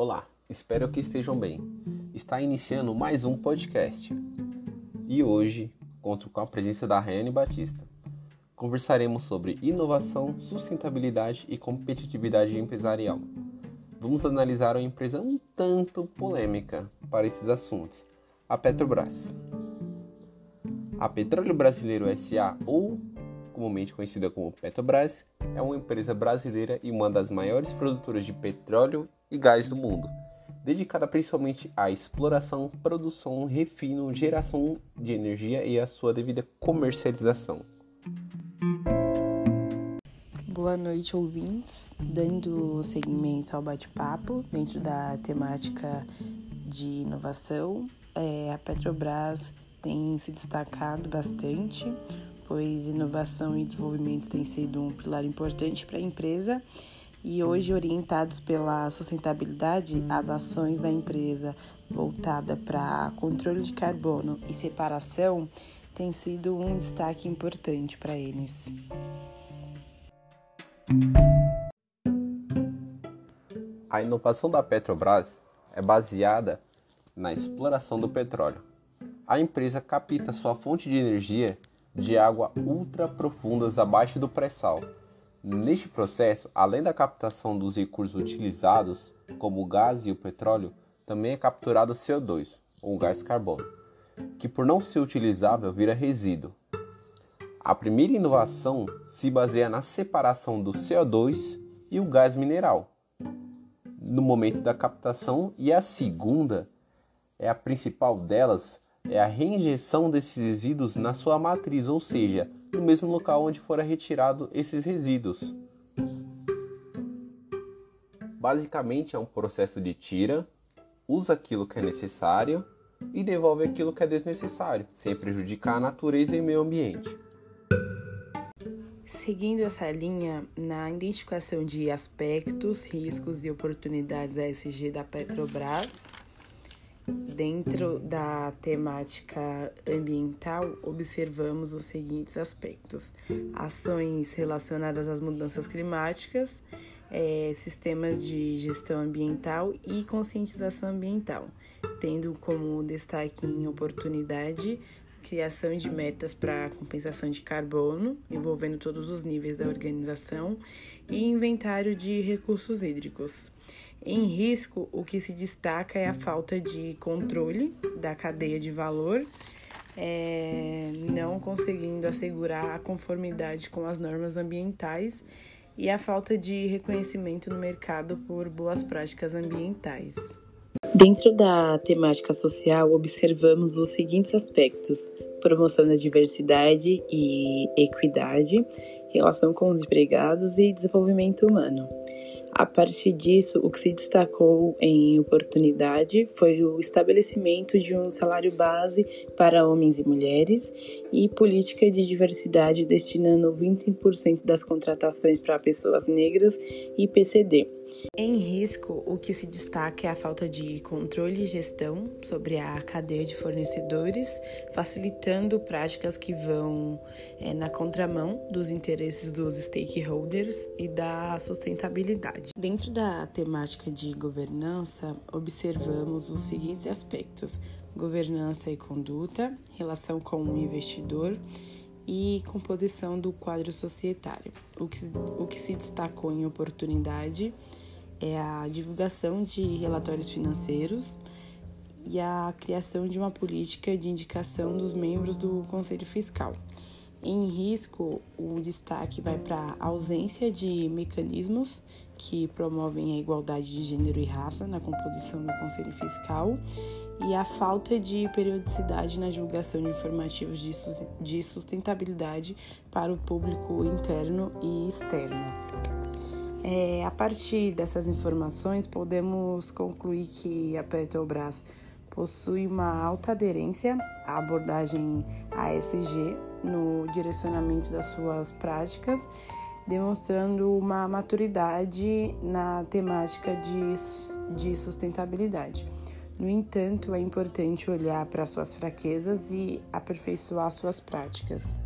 Olá, espero que estejam bem. Está iniciando mais um podcast. E hoje conto com a presença da Rayane Batista. Conversaremos sobre inovação, sustentabilidade e competitividade empresarial. Vamos analisar uma empresa um tanto polêmica para esses assuntos, a Petrobras. A Petróleo Brasileiro SA, ou comumente conhecida como Petrobras, é uma empresa brasileira e uma das maiores produtoras de petróleo e gás do mundo, dedicada principalmente à exploração, produção, refino, geração de energia e à sua devida comercialização. Boa noite, ouvintes. Dando seguimento ao bate-papo dentro da temática de inovação, é, a Petrobras tem se destacado bastante pois inovação e desenvolvimento tem sido um pilar importante para a empresa. E hoje, orientados pela sustentabilidade, as ações da empresa voltada para controle de carbono e separação têm sido um destaque importante para eles. A inovação da Petrobras é baseada na exploração do petróleo. A empresa capta sua fonte de energia de água ultra profundas abaixo do pré-sal. Neste processo, além da captação dos recursos utilizados, como o gás e o petróleo, também é capturado o CO2, ou gás carbono, que por não ser utilizável vira resíduo. A primeira inovação se baseia na separação do CO2 e o gás mineral no momento da captação e a segunda é a principal delas é a reinjeção desses resíduos na sua matriz, ou seja, no mesmo local onde fora retirado esses resíduos. Basicamente é um processo de tira, usa aquilo que é necessário e devolve aquilo que é desnecessário, sem prejudicar a natureza e o meio ambiente. Seguindo essa linha, na identificação de aspectos, riscos e oportunidades ESG da Petrobras, Dentro da temática ambiental, observamos os seguintes aspectos: ações relacionadas às mudanças climáticas, é, sistemas de gestão ambiental e conscientização ambiental, tendo como destaque em oportunidade criação de metas para compensação de carbono, envolvendo todos os níveis da organização, e inventário de recursos hídricos. Em risco, o que se destaca é a falta de controle da cadeia de valor, é, não conseguindo assegurar a conformidade com as normas ambientais e a falta de reconhecimento no mercado por boas práticas ambientais. Dentro da temática social, observamos os seguintes aspectos: promoção da diversidade e equidade, relação com os empregados e desenvolvimento humano. A partir disso, o que se destacou em oportunidade foi o estabelecimento de um salário base para homens e mulheres e política de diversidade destinando 25% das contratações para pessoas negras e PCD. Em risco, o que se destaca é a falta de controle e gestão sobre a cadeia de fornecedores, facilitando práticas que vão é, na contramão dos interesses dos stakeholders e da sustentabilidade. Dentro da temática de governança, observamos os seguintes aspectos: governança e conduta, relação com o investidor e composição do quadro societário. O que, o que se destacou em oportunidade é a divulgação de relatórios financeiros e a criação de uma política de indicação dos membros do Conselho Fiscal. Em risco, o destaque vai para a ausência de mecanismos que promovem a igualdade de gênero e raça na composição do Conselho Fiscal e a falta de periodicidade na divulgação de informativos de sustentabilidade para o público interno e externo. É, a partir dessas informações, podemos concluir que a Petrobras possui uma alta aderência à abordagem ASG no direcionamento das suas práticas demonstrando uma maturidade na temática de, de sustentabilidade. No entanto, é importante olhar para suas fraquezas e aperfeiçoar suas práticas.